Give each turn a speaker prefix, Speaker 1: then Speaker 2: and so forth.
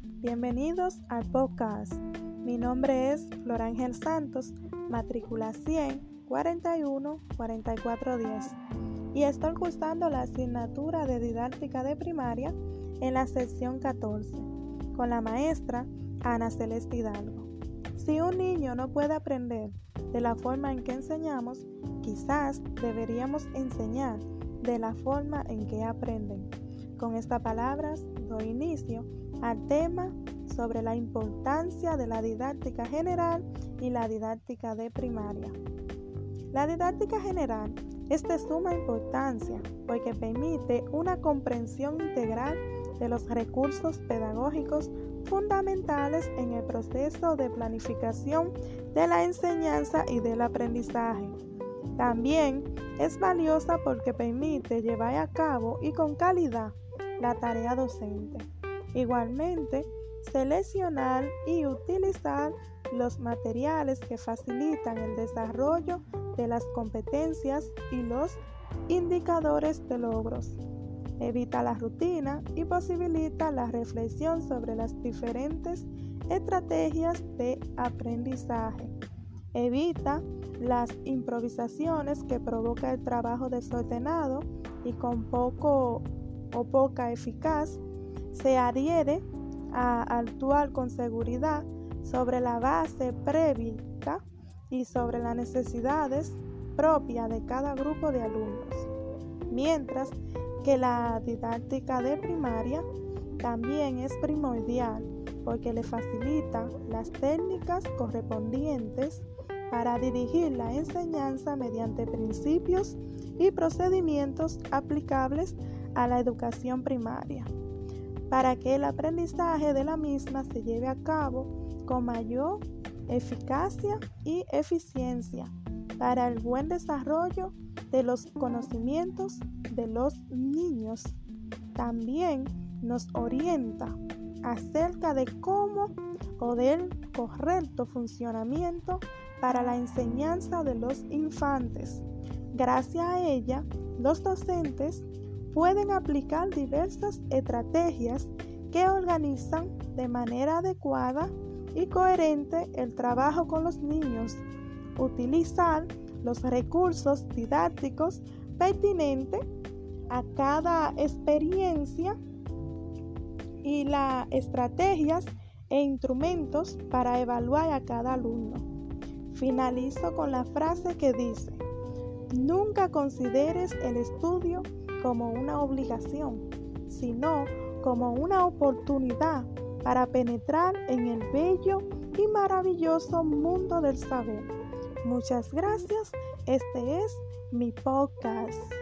Speaker 1: bienvenidos al podcast. Mi nombre es Florángel Santos, matrícula 100 41 44 10 y estoy cursando la asignatura de didáctica de primaria en la sección 14 con la maestra Ana Celeste Hidalgo. Si un niño no puede aprender de la forma en que enseñamos, quizás deberíamos enseñar de la forma en que aprenden. Con estas palabras doy inicio al tema sobre la importancia de la didáctica general y la didáctica de primaria. La didáctica general es de suma importancia porque permite una comprensión integral de los recursos pedagógicos fundamentales en el proceso de planificación de la enseñanza y del aprendizaje. También es valiosa porque permite llevar a cabo y con calidad la tarea docente. Igualmente, seleccionar y utilizar los materiales que facilitan el desarrollo de las competencias y los indicadores de logros. Evita la rutina y posibilita la reflexión sobre las diferentes estrategias de aprendizaje. Evita las improvisaciones que provoca el trabajo desordenado y con poco o poca eficaz. Se adhiere a actuar con seguridad sobre la base prevista y sobre las necesidades propias de cada grupo de alumnos. Mientras que la didáctica de primaria también es primordial porque le facilita las técnicas correspondientes para dirigir la enseñanza mediante principios y procedimientos aplicables a la educación primaria, para que el aprendizaje de la misma se lleve a cabo con mayor eficacia y eficiencia para el buen desarrollo de los conocimientos de los niños. También nos orienta acerca de cómo o del correcto funcionamiento para la enseñanza de los infantes. Gracias a ella, los docentes pueden aplicar diversas estrategias que organizan de manera adecuada y coherente el trabajo con los niños, utilizar los recursos didácticos pertinentes a cada experiencia y las estrategias e instrumentos para evaluar a cada alumno. Finalizo con la frase que dice, nunca consideres el estudio como una obligación, sino como una oportunidad para penetrar en el bello y maravilloso mundo del saber. Muchas gracias. Este es mi podcast.